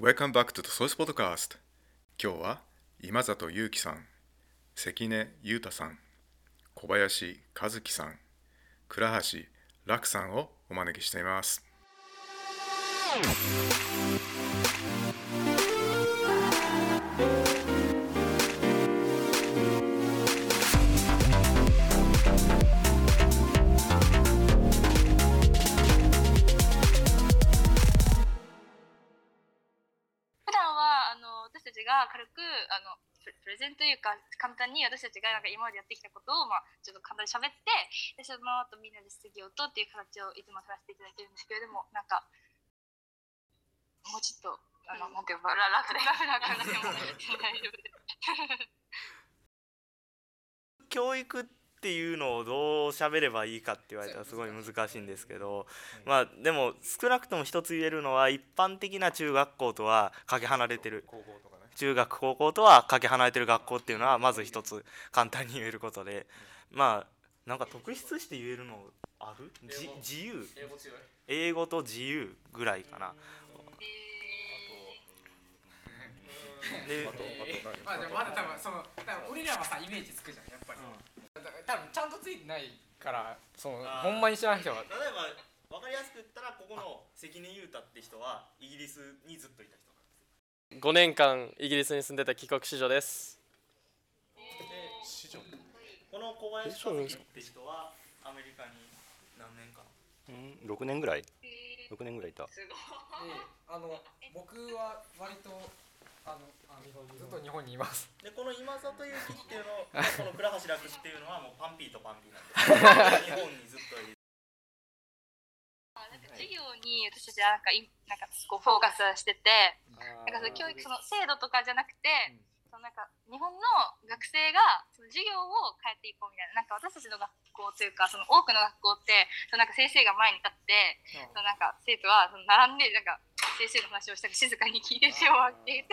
Welcome back to the Source Podcast. 今日は今里祐樹さん関根裕太さん小林和樹さん倉橋楽さんをお招きしています。が軽くあのププレゼンというか簡単に私たちがなんか今までやってきたことを、まあ、ちょっと簡単に喋ってでその後みんなで質疑応答っていう形をいつも取らせていただいてるんですけれどもなんかもうちょっとあの、なん。ていうかララフでラフな感じでも大丈夫で。す。教育っていうのをどう喋ればいいかって言われたらすごい難しいんですけどまあでも少なくとも一つ言えるのは一般的な中学校とはかけ離れてる。高校とか。ね中学高校とはかけ離れてる学校っていうのはまず一つ簡単に言えることでまあなんか特筆して言えるのある？じ自由？英語と自由ぐらいかな。でまあでもまだ多分その多分俺らはさイメージつくじゃんやっぱり、だ多分ちゃんとついてないからそのほんまに知らない人が例えば分かりやすく言ったらここの関根裕太って人はイギリスにずっといた人5年間イギリスに住んでた帰国子女です。この小林和樹って人はアメリカに何年かうん、6年ぐらい6年ぐらいいたすごいあの僕は割とあのあのずっと日本にいますでこの今里ゆきっていうのこの倉橋楽っていうのはもうパンピーとパンピーなんです日本にずっといる授業に私たちはなんかいなんかこうフォーカスしててなんかその教育その制度とかじゃなくて、そのなんか日本の学生がその授業を変えていこうみたいななんか私たちの学校というかその多くの学校ってそのなんか先生が前に立って、そのなんか生徒はその並んでなんか先生の話をしたり静かに聞いて手を挙げていて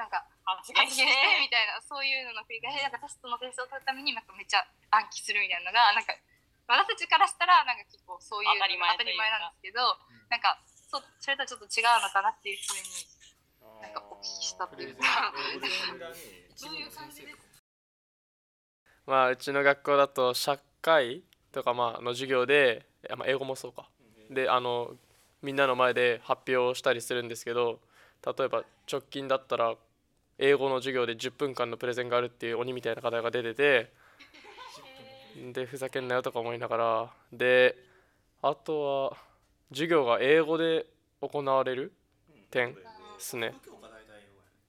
なんか発言してみたいなそういうのの繰り返しでなんかテストの点数を取るためになんかめっちゃ暗記するみたいなのがなんか私たちからしたらなんか結構そういう当たり前たり前なんですけど、なんかそそれとはちょっと違うのかなっていうふうになんかお聞きしたっていうか。どういう感じです。かまあうちの学校だと社会とかまあの授業で、あまあ、英語もそうか。であのみんなの前で発表をしたりするんですけど例えば直近だったら英語の授業で10分間のプレゼンがあるっていう鬼みたいな課題が出ててでふざけんなよとか思いながらであとは授業が英語で行われる点ですね。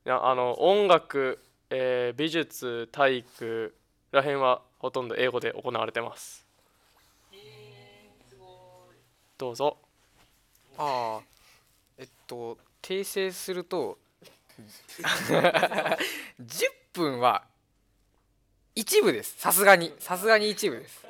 いやあの音楽、えー美術体育らへんはほとんど英語で行われてます。どうぞ。ああえっと訂正すると 10分は一部です。さすがに。さすがに一部です。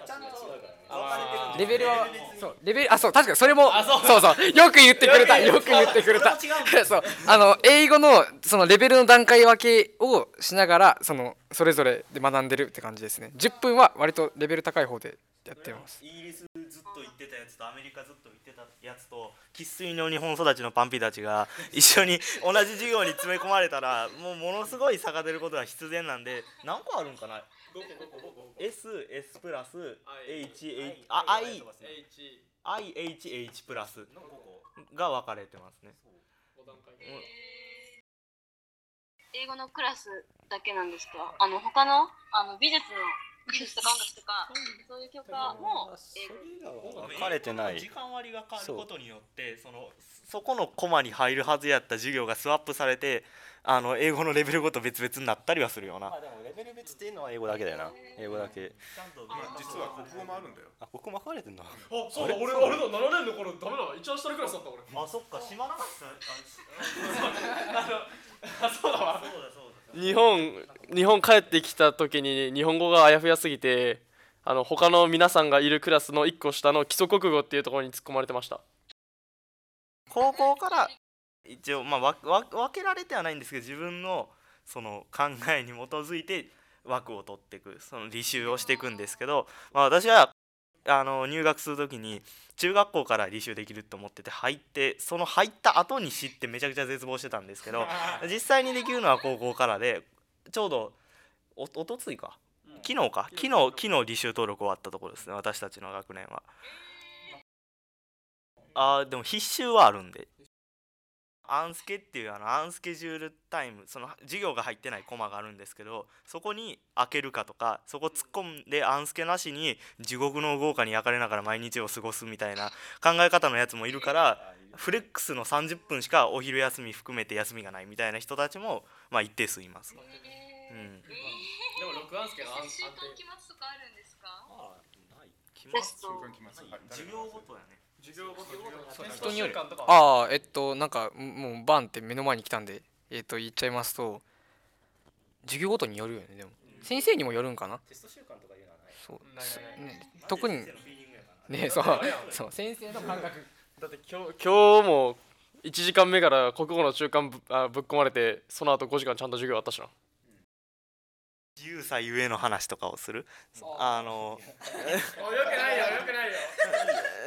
レベルはそうレベルあそう確かにそれもそう。そうよく言ってくれた。よく言ってくれた。そう あの英語のそのレベルの段階分けをしながらそのそれぞれで学んでるって感じですね。10分は割とレベル高い方でやってますイギリスずっと行ってたやつとアメリカずっと行ってたやつと生粋の日本育ちのパンピーたちが 一緒に同じ授業に詰め込まれたらもうものすごい差が出ることが必然なんで何個あるんかな？S、S プラス H、H、あ I、IHH プラスが分かれてますね。英語のクラスだけなんですかあの他のあの美術の美術とか音楽とかそういう教科も英語分かれてない時間割が変わることによってそのそこのコマに入るはずやった授業がスワップされてあの英語のレベルごと別々になったりはするような。あでもレベル別っていうのは英語だけだよな。英語だけ。ちゃんと実は国語もあるんだよ。あここも分かれてんだあそうだ俺あれ？だ7年の頃ダメだ一番下のクラスだった俺。あそっか島流しさあそうだわそうだそうだ日本日本帰ってきた時に日本語があやふやすぎてあの他の皆さんがいるクラスの1個下の基礎国語っていうところに突っ込まれてました。高校から一応まあわわ分けられてはないんですけど自分のその考えに基づいて枠を取っていくその履修をしていくんですけど、まあ、私はあの入学する時に中学校から履修できると思ってて入ってその入った後に知ってめちゃくちゃ絶望してたんですけど 実際にできるのは高校からでちょうどおおとついか？昨日か？昨日。昨日履修登録終わったところですね私たちの学年は。あーでも必修はあるんでアンスケっていうあのアンスケジュールタイムその授業が入ってないコマがあるんですけどそこに開けるかとかそこ突っ込んでアンスケなしに地獄の豪華に焼かれながら毎日を過ごすみたいな考え方のやつもいるからフレックスの30分しかお昼休み含めて休みがないみたいな人たちもまあ一定数います。うん、でも録音すけど安週間期末とかあるんです。かテスト。授業ごとやね授業ごとそうテス人によるああえっとなんかもうバンって目の前に来たんでえっと言っちゃいますと授業ごとによるよねでも。先生にもよるんかな？テスト習慣とかいうのはない。そう。ないないない。ね特にねそう。そう。先生の感覚。だって今日今日も1時間目から国語の中間ぶあぶっ込まれてその後5時間ちゃんと授業あったしな自由さゆえの話とかをする？あのよくないよよくないよ。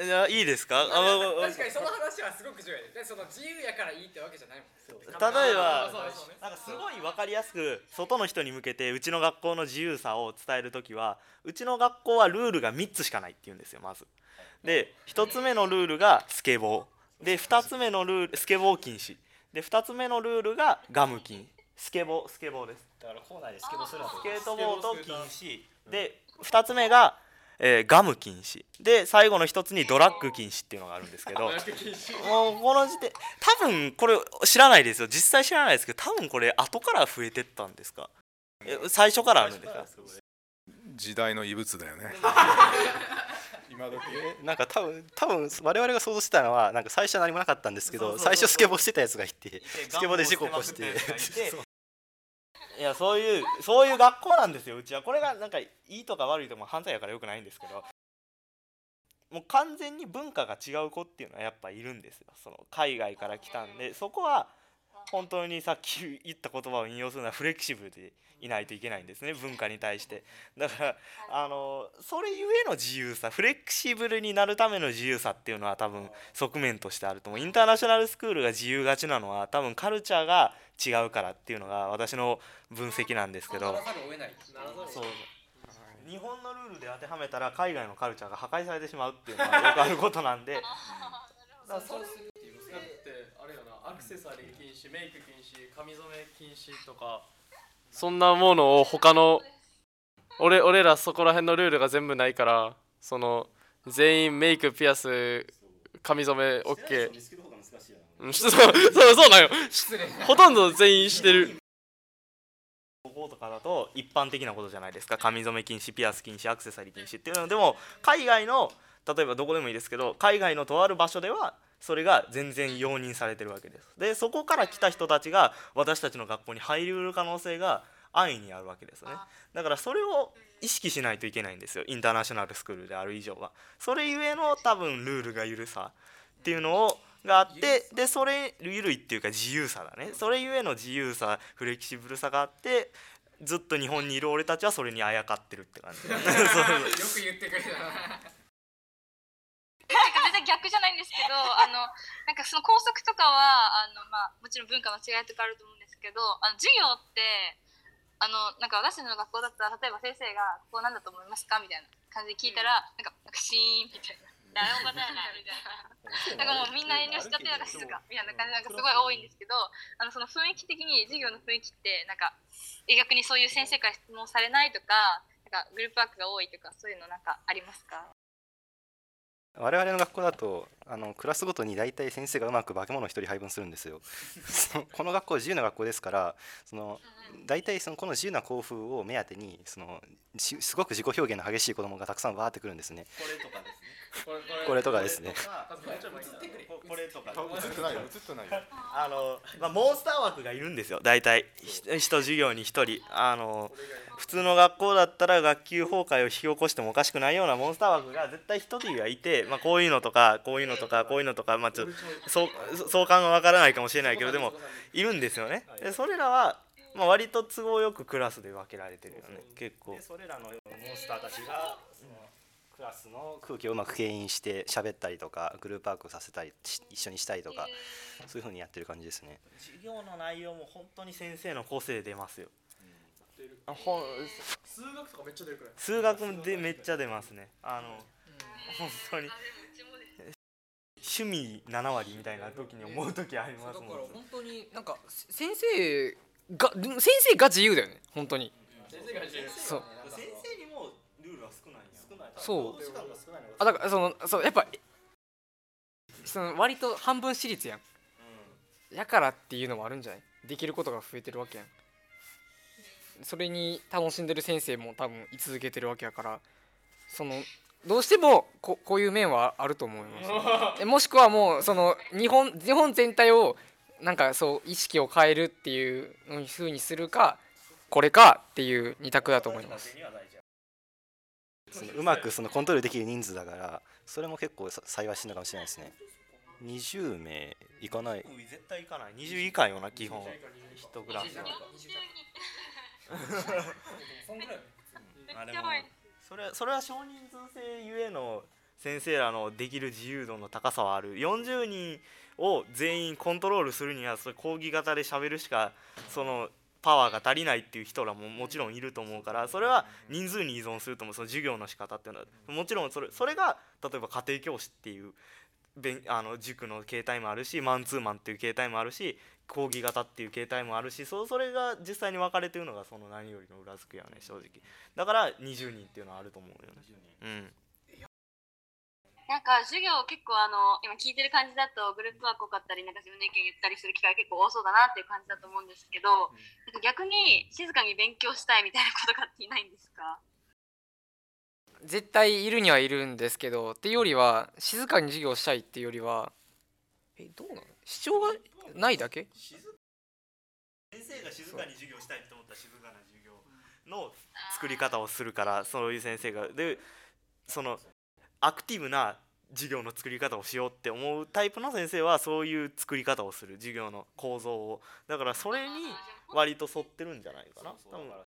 いやいいですか？あの確かにその話はすごく重要でその自由やからいいってわけじゃないもん。例えばなんかすごい分かりやすく外の人に向けてうちの学校の自由さを伝える時はうちの学校はルールが3つしかないって言うんですよまず。で1つ目のルールがスケボー。で2つ目のルールスケボー禁止。で2つ目のルールがガム禁スケボースケボーです。だから校内でスケボーするのスケートボード禁止で2つ目が、えーガム禁止で最後の1つにドラッグ禁止っていうのがあるんですけど もうこの時点多分これ知らないですよ。実際知らないですけど多分これ後から増えてったんですか？え最初からあるんですか？時代の異物だよね。今時。えなんか多分多分我々が想像してたのはなんか最初は何もなかったんですけどそうそうそう最初スケボーしてたやつがいてスケボーで事故起こして いやそういうそういう学校なんですよ。うちはこれがなんかいいとか悪いとかも犯罪やからよくないんですけど。もう完全に文化が違う子っていうのはやっぱいるんですよ。その海外から来たんでそこは本当にさっき言った言葉を引用するのはフレキシブルでいないといけないんですね文化に対して。だからあのそれゆえの自由さフレキシブルになるための自由さっていうのは多分側面としてあると思う。インターナショナルスクールが自由がちなのは多分カルチャーが違うからっていうのが私の分析なんですけど。そう日本のルールで当てはめたら海外のカルチャーが破壊されてしまうっていうのはよくあることなんで。だアクセサリー禁止メイク禁止髪染め禁止とか。そんなものを他の俺俺らそこら辺のルールが全部ないからその全員メイクピアス髪染め OK そうそうそうなんよ。ほとんど全員してる。高校とかだと一般的なことじゃないですか。髪染め禁止ピアス禁止アクセサリー禁止っていうの。でも海外の例えばどこでもいいですけど海外のとある場所ではそれが全然容認されてるわけです。でそこから来た人たちが私たちの学校に入りうる可能性が安易にあるわけですね。だからそれを意識しないといけないんですよ。インターナショナルスクールである以上は。それゆえの多分ルールが緩さっていうのをがあってでそれ緩いっていうか自由さだね。それゆえの自由さフレキシブルさがあってずっと日本にいる俺たちはそれにあやかってるって感じ。そうよく言ってくれた全然逆じゃないんですけど あのなんかその校則とかはあの、まあ、もちろん文化の違いとかあると思うんですけどあの授業ってあのなんか私の学校だったら例えば先生が「ここなんだと思いますか?」みたいな感じで聞いたら、なんかなんかシーンみたいな。誰も答えないみたいな。なんかもうみんな遠慮しちゃってなんか静かみたいな感じなんかすごい多いんですけど、あのその雰囲気的に授業の雰囲気ってなんか逆にそういう先生から質問されないとか、なんかグループワークが多いとかそういうのなんかありますか？我々の学校だとあのクラスごとに大体先生がうまく化け物を一人配分するんですよ。この学校自由な学校ですからその大体そのこの自由な校風を目当てにそのしすごく自己表現の激しい子供がたくさんわーってくるんですね。これとかですね。これとかですね。これとか映ってないよ。映ってないよ。あの、まあ、モンスター枠がいるんですよ。大体。ひ一授業に一人。あの普通の学校だったら学級崩壊を引き起こしてもおかしくないようなモンスター枠が絶対一人はいて、まあ、こういうのとかこういうのとかこういうのとか、まあ、ちょっとそう相関は分からないかもしれないけどでもい。るんですよね。でそれらは、まあ、割と都合よくクラスで分けられてるよね結構。でそれらのモンスターたちがそのクラスの空気をうまく牽引して喋ったりとかグループワークをさせたりし一緒にしたりとかそういうふうにやってる感じですね。授業の内容も本当に先生の個性出ますよ。あほん数学とかめっちゃ出るくらい。数学でめっちゃ出ますね。あの本当に趣味7割みたいな時に思う時ありますもん。本当になんか先生が先生が自由だよね。本当に。そう先生にもルールは少ない少ないそうあだからそのそうやっぱその割と半分私立やん。やからっていうのもあるんじゃない？できることが増えてるわけやん。それに楽しんでる先生も多分居続けてるわけやからそのどうしてもここういう面はあると思います。もしくはもうその日本日本全体をなんかそう意識を変えるっていうふうにするかこれかっていう二択だと思います。そのうまくそのコントロールできる人数だからそれも結構さ幸いしてるのかもしれないですね。20名いかない。絶対行かない。20以下よな基本。一クラスあでもそれそれは少人数制ゆえの先生らのできる自由度の高さはある。40人を全員コントロールするにはそれ講義型で喋るしかそのパワーが足りないっていう人らももちろんいると思うからそれは人数に依存すると思うその授業の仕方っていうのはもちろんそれそれが例えば家庭教師っていうあの塾の形態もあるしマンツーマンっていう形態もあるし講義型っていう形態もあるしそそれが実際に分かれてるのがその何よりの裏付けやね正直。だから20人っていうのはあると思うよね。うん。なんか授業結構あの今聞いてる感じだとグループワーク多かったりなんか自分の意見言ったりする機会結構多そうだなっていう感じだと思うんですけど、なんか逆に静かに勉強したいみたいなことがっていないんですか？絶対いるにはいるんですけどっていうよりは静かに授業したいっていうよりはえどうなの？主張がないだけ？先生が静かに授業したいと思ったら静かな授業の作り方をするからそういう先生が。でそのアクティブな授業の作り方をしようって思うタイプの先生はそういう作り方をする授業の構造を。だからそれに割と沿ってるんじゃないかな？多分なんか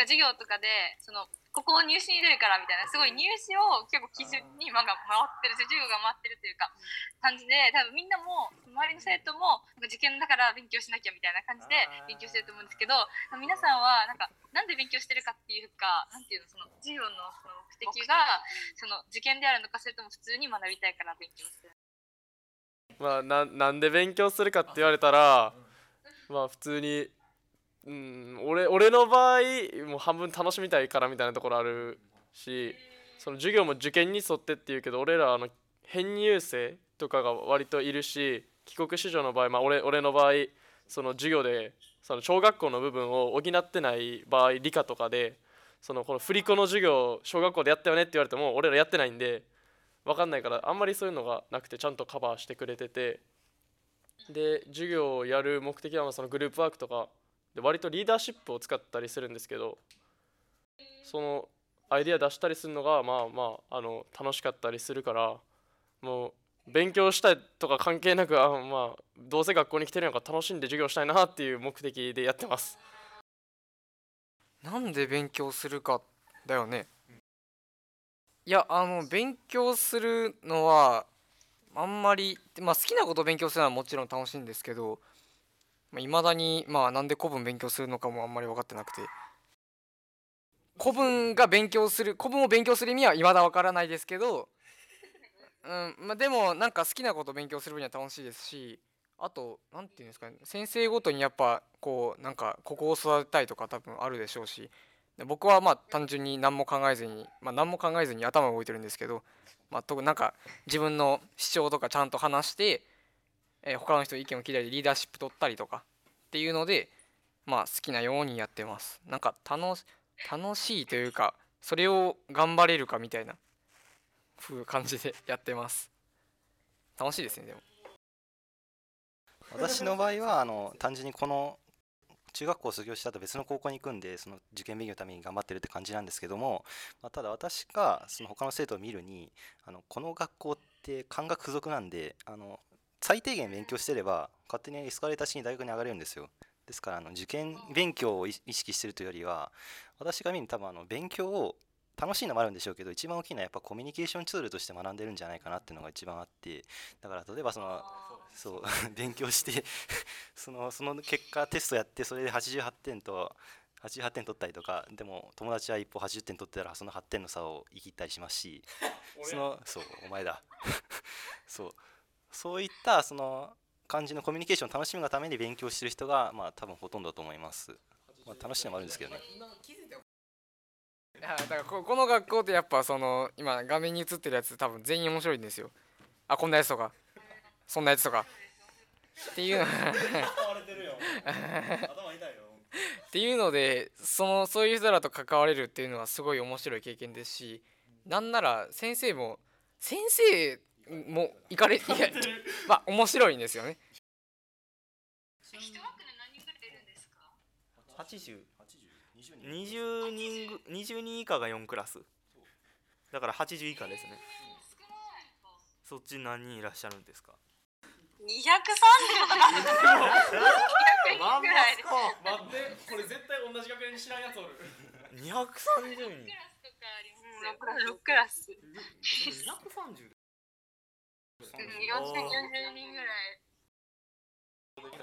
授業とかでそのここを入試に出るからみたいなすごい入試を結構基準にまあ回ってる授業が回ってるというか感じで多分みんなも周りの生徒も受験だから勉強しなきゃみたいな感じで勉強してると思うんですけど皆さんはなんかなんで勉強してるかっていうかなんていうのその授業のその目的がその受験であるのかそれとも普通に学びたいから勉強してる。まあななんで勉強するかって言われたらまあ普通にうん俺俺の場合もう半分楽しみたいからみたいなところあるしその授業も受験に沿ってっていうけど俺らあの編入生とかが割といるし帰国子女の場合、まあ、俺俺の場合その授業でその小学校の部分を補ってない場合理科とかでそのこの振り子の授業小学校でやったよねって言われても俺らやってないんで分かんないからあんまりそういうのがなくてちゃんとカバーしてくれてて。で授業をやる目的はそのグループワークとかで割とリーダーシップを使ったりするんですけどそのアイデア出したりするのがまあまああの楽しかったりするからもう勉強したいとか関係なくあまあどうせ学校に来てるのか楽しんで授業したいなっていう目的でやってます。なんで勉強するかだよね。いやあの勉強するのはあんまり、まあ、好きなことを勉強するのはもちろん楽しいんですけどいまあ、未だに、まあ、なんで古文勉強するのかもあんまり分かってなくて。古文が勉強する古文を勉強する意味は未だ分からないですけど、うんまあ、でもなんか好きなこと勉強する分には楽しいですしあと何て言うんですかね先生ごとにやっぱこうなんかここを育てたいとか多分あるでしょうし僕はまあ単純に何も考えずに、まあ、何も考えずに頭動いてるんですけど、まあ、特になんか自分の主張とかちゃんと話してえー、他の人の意見を聞いたりリーダーシップ取ったりとかっていうのでまあ好きなようにやってます。なんか楽しいというかそれを頑張れるかみたいな風感じで やってます。楽しいですねでも。私の場合はあの単純にこの中学校を卒業した後別の高校に行くんでその受験勉強のために頑張ってるって感じなんですけども、まあ、ただ私がその他の生徒を見るにあのこの学校って漢学付属なんであの最低限勉強してれば勝手にエスカレーター式に大学に上がれるんですよ。ですからあの受験勉強を意識してるというよりは私が見るに多分あの勉強を楽しいのもあるんでしょうけど一番大きいのはやっぱコミュニケーションツールとして学んでるんじゃないかなっていうのが一番あってだから例えばそのそう 勉強してそのその結果テストやってそれで88点と88点取ったりとかでも友達は一歩80点取ってたらその8点の差を言い切ったりしますし そのそうお前だ。そうそういったその感じのコミュニケーションを楽しむがために勉強してる人がまあ多分ほとんどだと思います、まあ、楽しいのもあるんですけどね。いやだからここの学校ってやっぱその今画面に映ってるやつ多分全員面白いんですよ。あこんなやつとか。そんなやつとか。っていうの っていうのでそのそういう人らと関われるっていうのはすごい面白い経験ですしなんなら先生も先生も行かれいやまあ面白いんですよね。一枠で何人ぐらいいるんですか？80 20人ぐ20人以下が4クラス。だから80以下ですね。そっち何人いらっしゃるんですか？230とか200人ぐらいです待ってこれ絶対同じ学年に知らんやつおる。230人。クラスとかありますよ。6クラス。230 4040人ぐら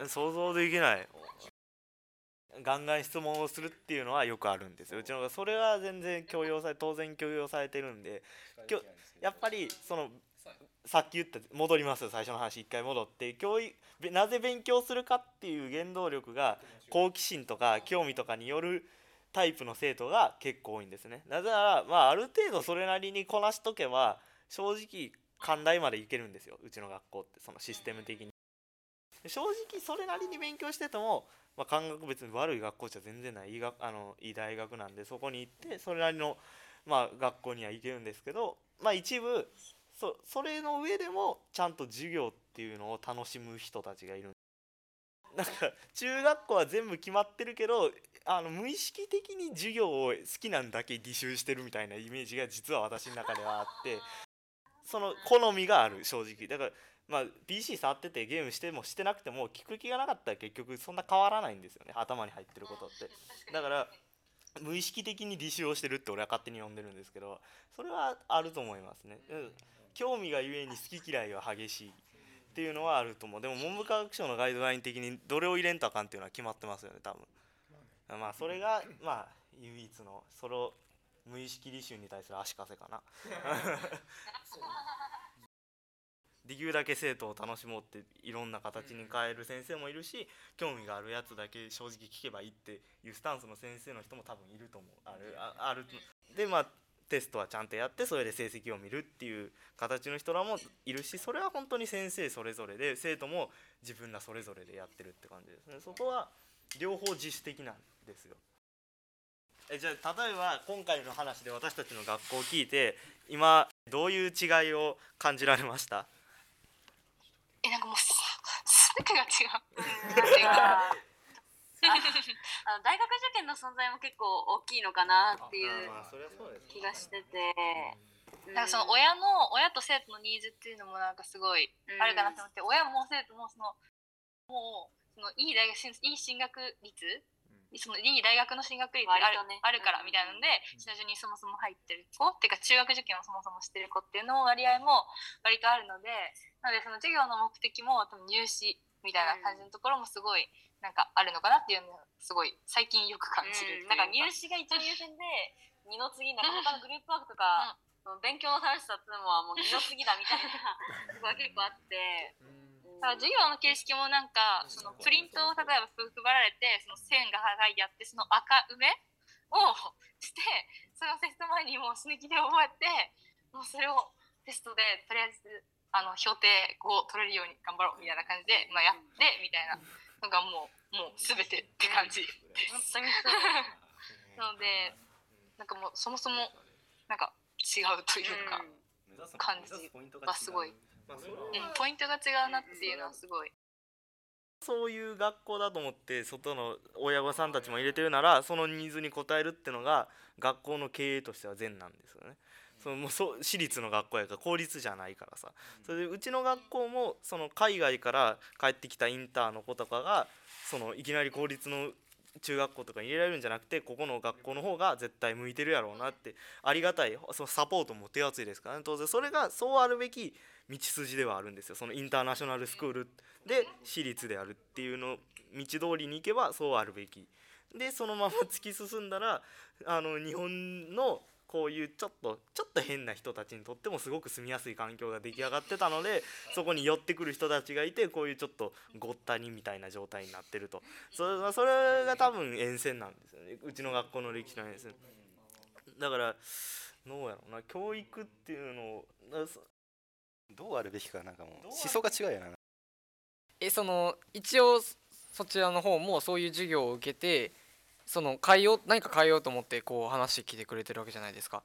い。想像できない。ガンガン質問をするっていうのはよくあるんですよ。う。ちのがそれは全然強要され当然強要されてるんできょやっぱりそのさっき言った戻りますよ。最初の話一回戻って。教育べなぜ勉強するかっていう原動力が好奇心とか興味とかによるタイプの生徒が結構多いんですね。なぜならまあある程度それなりにこなしとけば正直寛大までいけるんですよ。うちの学校ってそのシステム的に。正直それなりに勉強してても、まあ、感覚別に悪い学校じゃ全然ないいいあのいい大学なんでそこに行ってそれなりの、まあ、学校には行けるんですけど、まあ、一部そそれの上でもちゃんと授業っていうのを楽しむ人たちがいる。なんか中学校は全部決まってるけどあの無意識的に授業を好きなんだけ履修してるみたいなイメージが実は私の中ではあって。その好みがある正直。だからまあ PC 触っててゲームしてもしてなくても聞く気がなかったら結局そんな変わらないんですよね。頭に入ってることって。だから無意識的に履修をしてるって俺は勝手に呼んでるんですけどそれはあると思いますね、うん、興味がゆえに好き嫌いは激しいっていうのはあると思う。でも文部科学省のガイドライン的にどれを入れんとあかんっていうのは決まってますよね多分。まあそれがまあ唯一のそれを無意識履修に対する足かせかな。できるだけ生徒を楽しもうっていろんな形に変える先生もいるし興味があるやつだけ正直聞けばいいっていうスタンスの先生の人も多分いると思う。あるある。でまあテストはちゃんとやってそれで成績を見るっていう形の人らもいるしそれは本当に先生それぞれで生徒も自分らそれぞれでやってるって感じですね。そこは両方自主的なんですよ。えじゃあ例えば今回の話で私たちの学校を聞いて今どういう違いを感じられました？えなんかもうす全てが違う。なん。ていうかあの大学受験の存在も結構大きいのかなっていう気がしてて、なんかその親の親と生徒のニーズっていうのもなんかすごいうん。あるかなと思って、親も生徒もそのもうそのいい大学進いい進学率、そのいい大学の進学率がある,、ね。あるからみたいなのでうん。下地にそもそも入ってる子っていうか中学受験をそもそもしてる子っていうのも割合も割とあるのでなのでその授業の目的も多分入試みたいな感じのところもすごいなんかあるのかなっていうのをすごい最近よく感じるうなんか入試が一番優先で二の次なんか他のグループワークとか、勉強の楽しさっていうのはもう二の次だみたいなとこが結構あって、授業の形式もなんかそのプリントを例えば配られてその線が書いてあってその赤埋めをしてそのテスト前にもう死ぬ気で覚えてもうそれをテストでとりあえずあの評定5を取れるように頑張ろうみたいな感じで、まあ、やってみたいなのがもうもう全てって感じです。なのでなんかもうそもそもなんか違うというか、感じがすごいまあそれはうん、ポイントが違うなっていうのはすごい。そういう学校だと思って外の親御さんたちも入れてるならそのニーズに応えるってのが学校の経営としては善なんですよね。そのもうそう私立の学校やから公立じゃないからさそれでうちの学校もその海外から帰ってきたインターの子とかがそのいきなり公立の中学校とかに入れられるんじゃなくてここの学校の方が絶対向いてるやろうなってありがたいそのサポートも手厚いですからね当然。それがそうあるべき道筋ではあるんですよ。そのインターナショナルスクールで私立であるっていうの道通りに行けばそうあるべき。でそのまま突き進んだらあの日本のこういうちょっとちょっと変な人たちにとってもすごく住みやすい環境が出来上がってたのでそこに寄ってくる人たちがいてこういうちょっとごったにみたいな状態になってると。それそれが多分沿線なんですよね。うちの学校の歴史の沿線。だからどうやろうな。教育っていうのをどうあるべきかなんかもう思想が違うよな。えその一応そちらの方もそういう授業を受けてその変えよう何か変えようと思ってこう話聞いてくれてるわけじゃないですか。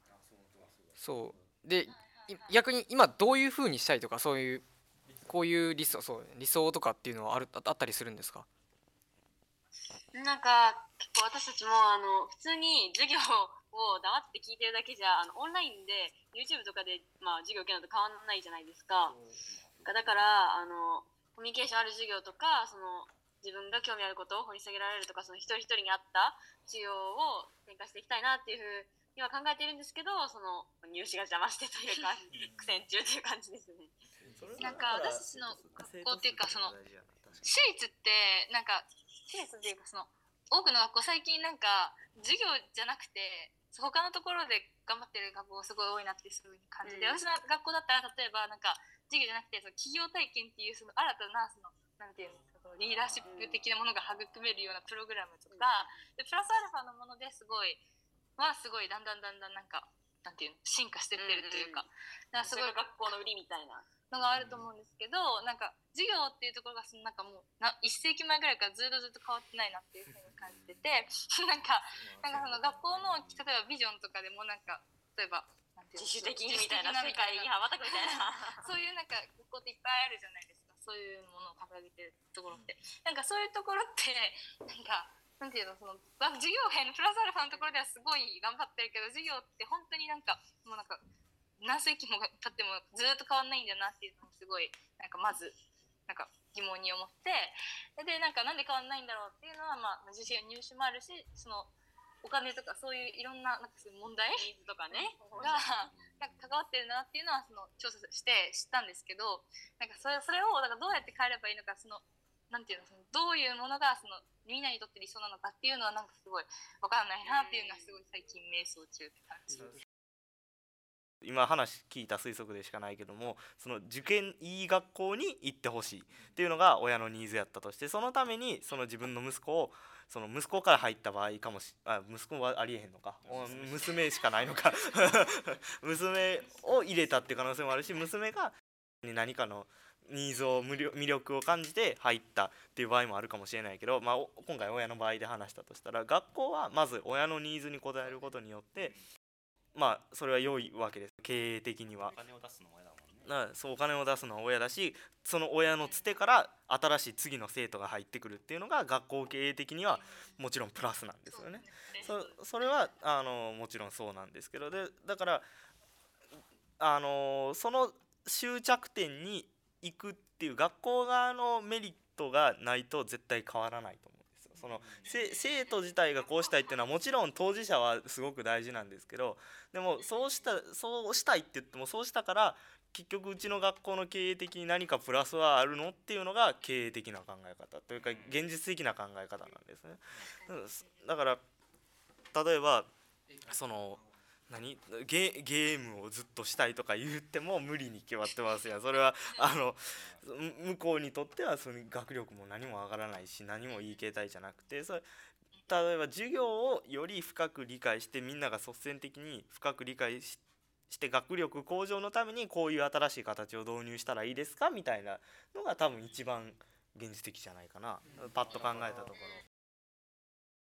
そう。で逆に今どういうふうにしたいとかそういうこういう理想そう理想とかっていうのはあるあったりするんですか？なんか結構私たちもあの普通に授業を黙って聞いてるだけじゃあのオンラインで YouTube とかで、まあ、授業受けるのと変わらないじゃないですか。だからあのコミュニケーションある授業とかその自分が興味あることを掘り下げられるとかその一人一人に合った授業を展開していきたいなっていうふうには考えているんですけどその入試が邪魔してというか苦戦中という感じですね。なんか私たちの学校っていうかその私立ってなん。か私立っていうかその多くの学校最近なんか授業じゃなくて他のところで頑張ってる学校すごい多いなってそういう感じで、うん、私の学校だったら例えばなんか授業じゃなくてその企業体験っていうその新たなそのなんていうんですかリーダーシップ的なものが育めるようなプログラムとか、でプラスアルファのものですごいはすごいだんだんだんだんなんかなんていうの進化してってるというか,、だからすごい学校の売りみたいな。のがあると思うんですけど、なんか授業っていうところがそのなんかもうな1世紀前ぐらいからずっとずっと変わってないなっていうふうに感じてて なんかなんかその学校の例えばビジョンとかでもなんか例えば自主的にみたいな世界に羽ばたくみたいな。そういうなんか学校っていっぱいあるじゃないですかそういうものを掲げてるところって、なんかそういうところって なんかなんていうのその授業編のプラスアルファのところではすごい頑張ってるけど授業って本当になんかもうなんか何世紀も経ってもずっと変わんないんだなっていうのをすごいなんかまずなんか疑問に思ってでなんかなんで変わんないんだろうっていうのはまあ自身入試もあるしそのお金とかそういういろんななんかそういう問題とかね。がなんか関わってるなっていうのはその調査して知ったんですけどなんかそれそれをだからどうやって変えればいいのかそのなんていうのそのどういうものがそのみんなにとって理想なのかっていうのはなんかすごい分かんないなっていうのはすごい最近瞑想中って感じです。今話聞いた推測でしかないけどもその受験いい学校に行ってほしいっていうのが親のニーズやったとしてそのためにその自分の息子をその息子から入った場合かもしあ息子はありえへんのか。娘。しかないのか。娘を入れたっていう可能性もあるし娘が何かのニーズを魅力を感じて入ったっていう場合もあるかもしれないけど、まあ、今回親の場合で話したとしたら学校はまず親のニーズに応えることによってまあそれは良いわけです。経営的には。お金を出すの親だもんね。そうお金を出すのは親だしその親のつてから新しい次の生徒が入ってくるっていうのが学校経営的にはもちろんプラスなんですよね。そそれはあのもちろんそうなんですけどでだからあのその終着点に行くっていう学校側のメリットがないと絶対変わらないと思う。その生徒自体がこうしたいっていうのはもちろん当事者はすごく大事なんですけどでもそうしたそうしたいって言ってもそうしたから結局うちの学校の経営的に何かプラスはあるのっていうのが経営的な考え方というか現実的な考え方なんですね。だから例えばその何ゲームをずっとしたいとか言っても無理に決まってますやそれはあの向こうにとってはその学力も何も上がらないし何もいい形態じゃなくてそれ例えば授業をより深く理解してみんなが率先的に深く理解してして学力向上のためにこういう新しい形を導入したらいいですかみたいなのが多分一番現実的じゃないかなパッと考えたところ。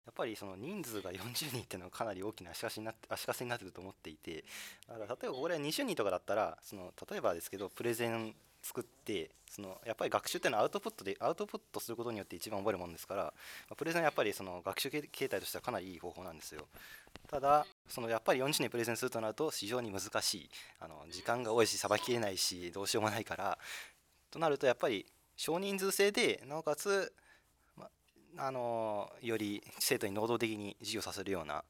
やっぱりその人数が40人っていうのはかなり大きな足かせになって足かせになってると思っていてだから例えばこれは20人とかだったらその例えばですけどプレゼン作ってそのやっぱり学習っていうのはアウトプットでアウトプットすることによって一番覚えるものですからプレゼンはやっぱりその学習形態としてはかなりいい方法なんですよただそのやっぱり40人プレゼンするとなると非常に難しいあの時間が多いしさばききれないしどうしようもないからとなるとやっぱり少人数制でなおかつまあのより生徒に能動的に授業させるような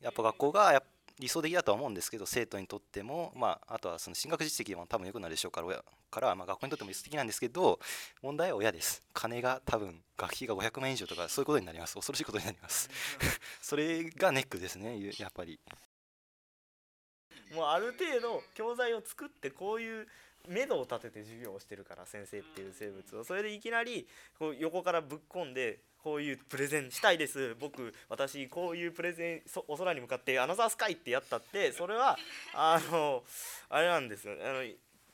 やっぱ学校がや理想的だとは思うんですけど生徒にとっても、まあ、あとはその進学実績も多分良くなるでしょうから親から、まあ、学校にとっても理想的なんですけど問題は親です。金が多分学費が500万円以上とかそういうことになります。恐ろしいことになります。それがネックですねやっぱり。もうある程度教材を作ってこういう目処を立てて授業をしてるから先生っていう生物をそれでいきなりこう横からぶっ込んでこういうプレゼンしたいです僕私こういうプレゼンそお空に向かって「アナザースカイ」ってやったってそれはあのあれなんですよあの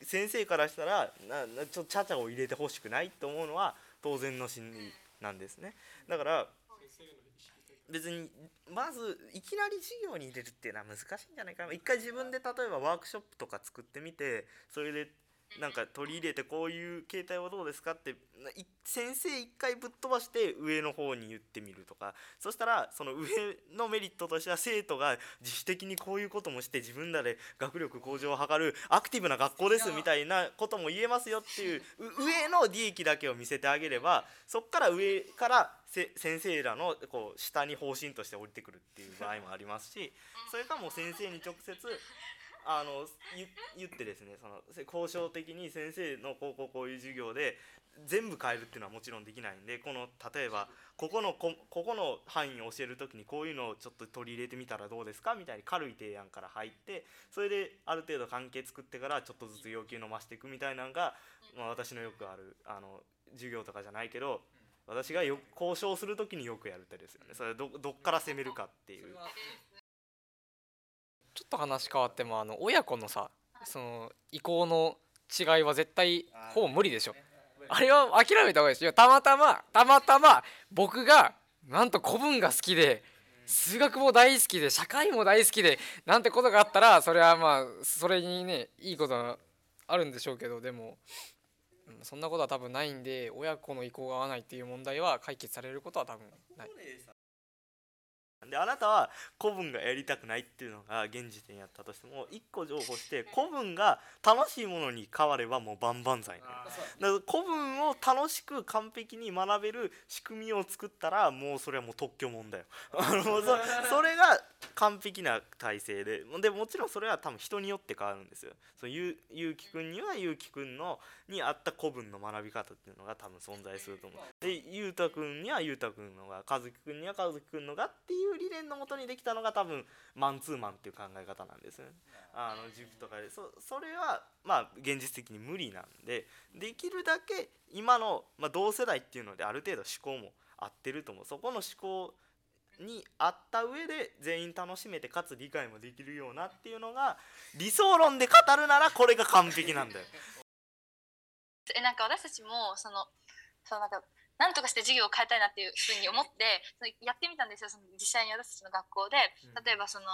先生からしたらなちょっとちゃちゃを入れてほしくないと思うのは当然の心理なんですね。だから別にまずいきなり授業に入れるっていうのは難しいんじゃないかな。一回自分で例えばワークショップとか作ってみてそれでなんか取り入れてこういう携帯はどうですかって先生一回ぶっ飛ばして上の方に言ってみるとか。そしたらその上のメリットとしては生徒が自主的にこういうこともして自分らで学力向上を図るアクティブな学校ですみたいなことも言えますよっていう上の利益だけを見せてあげればそこから上から先生らのこう下に方針として降りてくるっていう場合もありますしそれかもう先生に直接あの言ってですねその交渉的に先生のこうこうこういう授業で全部変えるっていうのはもちろんできないんでこの例えばここのこここの範囲を教える時にこういうのをちょっと取り入れてみたらどうですかみたいに軽い提案から入ってそれである程度関係作ってからちょっとずつ要求伸ばしていくみたいなのが、まあ、私のよくあるあの授業とかじゃないけど私がよ交渉する時によくやる手ですよねそれどどっから攻めるかっていう。ちょっと話変わってもあの親子のさその意向の違いは絶対ほぼ無理でしょ。あれは諦めた方がいいです。よたまたまたまたま僕がなんと古文が好きで数学も大好きで社会も大好きでなんてことがあったらそれはまあそれにねいいことはあるんでしょうけどでもそんなことは多分ないんで親子の意向が合わないっていう問題は解決されることは多分ないであなたは古文がやりたくないっていうのが現時点やったとしても一個情報して 古文が楽しいものに変わればもう万々歳ねだから古文を楽しく完璧に学べる仕組みを作ったらもうそれはもう特許問だよ。それが完璧な体制で。でもちろんそれは多分人によって変わるんですよ。そのゆうきくんにはゆうきくんのに合った古文の学び方っていうのが多分存在すると思う。でゆうたくんにはゆうたくんのがかずきくんにはかずきくんのがっていう理念のもとにできたのが多分マンツーマンっていう考え方なんですね。あの塾とかでそそれはまあ現実的に無理なんでできるだけ今の、まあ、同世代っていうのである程度思考も合ってると思うそこの思考にあった上で全員楽しめてかつ理解もできるようなっていうのが理想論で語るならこれが完璧なんだよ。えなんか私たちもそのそのなんかなんとかして授業を変えたいなっていうふうに思ってそのやってみたんですよ。その実際に私たちの学校で。例えばその。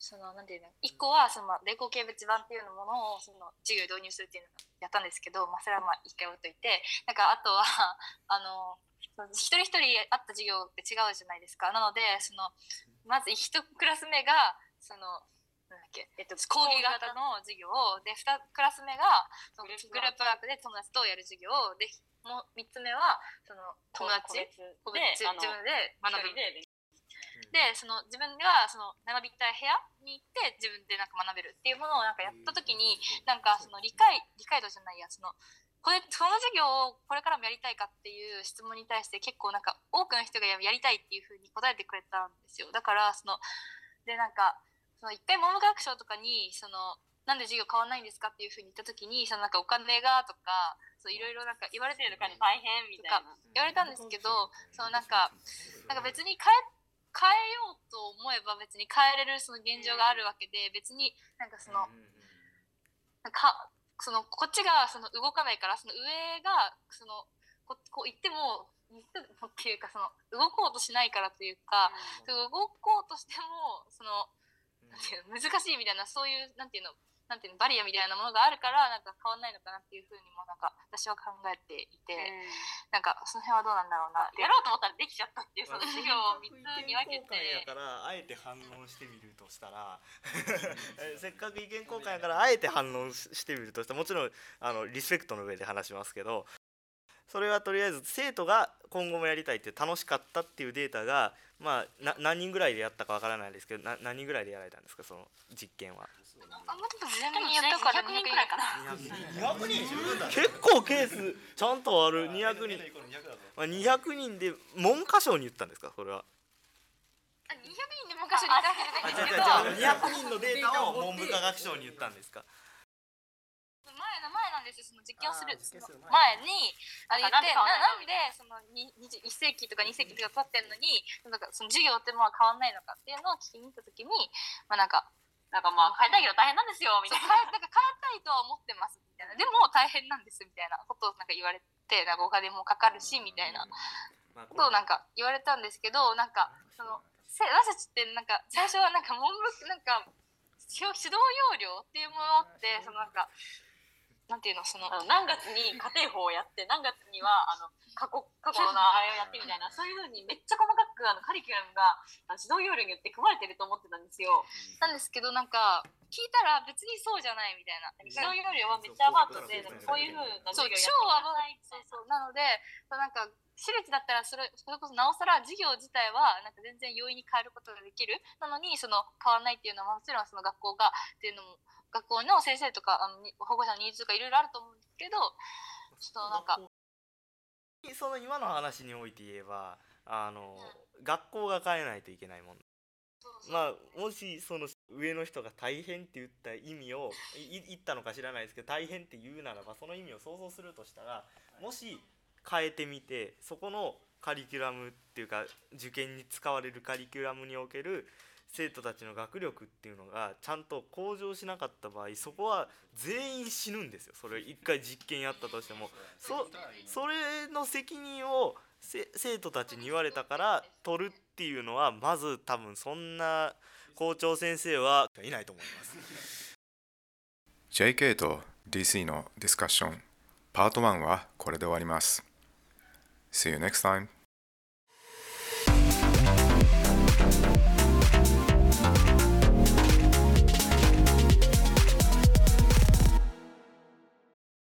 そのなんていうの？1個はその霊光形別版っていうものをその授業に導入するっていうのをやったんですけど、まあ、それはまあ一回置いといて。なんかあとは あの一人一人あった授業って違うじゃないですか。なのでそのまず1クラス目がそのなんだっけ、えっと、講義型の授業で2クラス目がそのグループワーク。で友達とやる授業でもう3つ目はその友達？で自分で学ぶでその自分がその学びたい部屋に行って自分でなんか学べるっていうものをなんかやった時になんかその理解理解度じゃないやそのこれその授業をこれからもやりたいかっていう質問に対して結構なんか多くの人がやりたいっていうふうに答えてくれたんですよ。だからそのでなんかその一回文部科学省とかにそのなんで授業変わんないんですかっていうふうに言った時にそのなんかお金がとかそういろいろなんか言われてるのか大変みたいな。言われたんですけどそのなんかなんか別に変え変えようと思えば別に変えれるその現状があるわけで別になんかそのなんかそのこっちがその動かないからその上がそのここう言っても言ってもっていうかその動こうとしないからというか、うん、動こうとしてもその、なんていうの難しいみたいなそういうなんていうのなんていうのバリアみたいなものがあるからなんか変わんないのかなっていうふうにもなんか私は考えていて、うん、なんかその辺はどうなんだろうなや。ろうと思ったらできちゃったっていうその授業を3つに分けて。だからあえて反論してみるとしたら せっかく意見交換やからあえて反論してみるとしたらもちろんあのリスペクトの上で話しますけどそれはとりあえず生徒が今後もやりたいって楽しかったっていうデータがまあな何人ぐらいでやったかわからないですけどな何人ぐらいでやられたんですかその実験は？あんまでも全員やったから200人くらいかな200人結構ケースちゃんとある200人、まあ、200人で文科省に言ったんですかそれは200人で昔にいたわけじゃないんですけど200人のデータを文部科学省に言ったんですか前の前なんですよその実験をする前にあれ言ってななんでその1世紀とか2世紀とか経ってんのになんかその授業ってまあ変わんないのかっていうのを聞きに行った時にまあなんかなんかまあ変えたいけど大変なんですよみたいな。変えなんか変えたいとは思ってますみたいな。でも大変なんですみたいなことをなんか言われてなんかお金もかかるしみたいな。まあことをなんか言われたんですけどなんかそのせ私たちってなんか最初はなんか文部なんか指指導要領っていうものってそのなんかなんていうのそのあの何月に家庭法をやって何月にはあの過去過去のあれをやってみたいなそういうふうにめっちゃ細かくあのカリキュラムが指導要領によって組まれてると思ってたんですよ。なんですけどなんか聞いたら別にそうじゃないみたいな。指導要領はめっちゃアバウトでなんかこういうふうなそう授業やってアバウトそうそうなのでなんか私立だったらそれそれこそなおさら授業自体はなんか全然容易に変えることができる。なのにその変わらないっていうのはもちろんその学校がっていうのも学校の先生とかあのに保護者のニーズとかいろいろあると思うんですけどちょっとなんかその今の話において言えばあの学校が変えないといけないもん。まあもしその上の人が大変って言った意味をい言ったのか知らないですけど大変って言うならばその意味を想像するとしたらもし変えてみてそこのカリキュラムっていうか受験に使われるカリキュラムにおける生徒たちの学力っていうのがちゃんと向上しなかった場合そこは全員死ぬんですよ。それ一回実験やったとしても。そそれの責任を生徒たちに言われたから取るっていうのはまず多分そんな校長先生はいないと思います。JK と DC のディスカッション。パート1はこれで終わります。See you next time.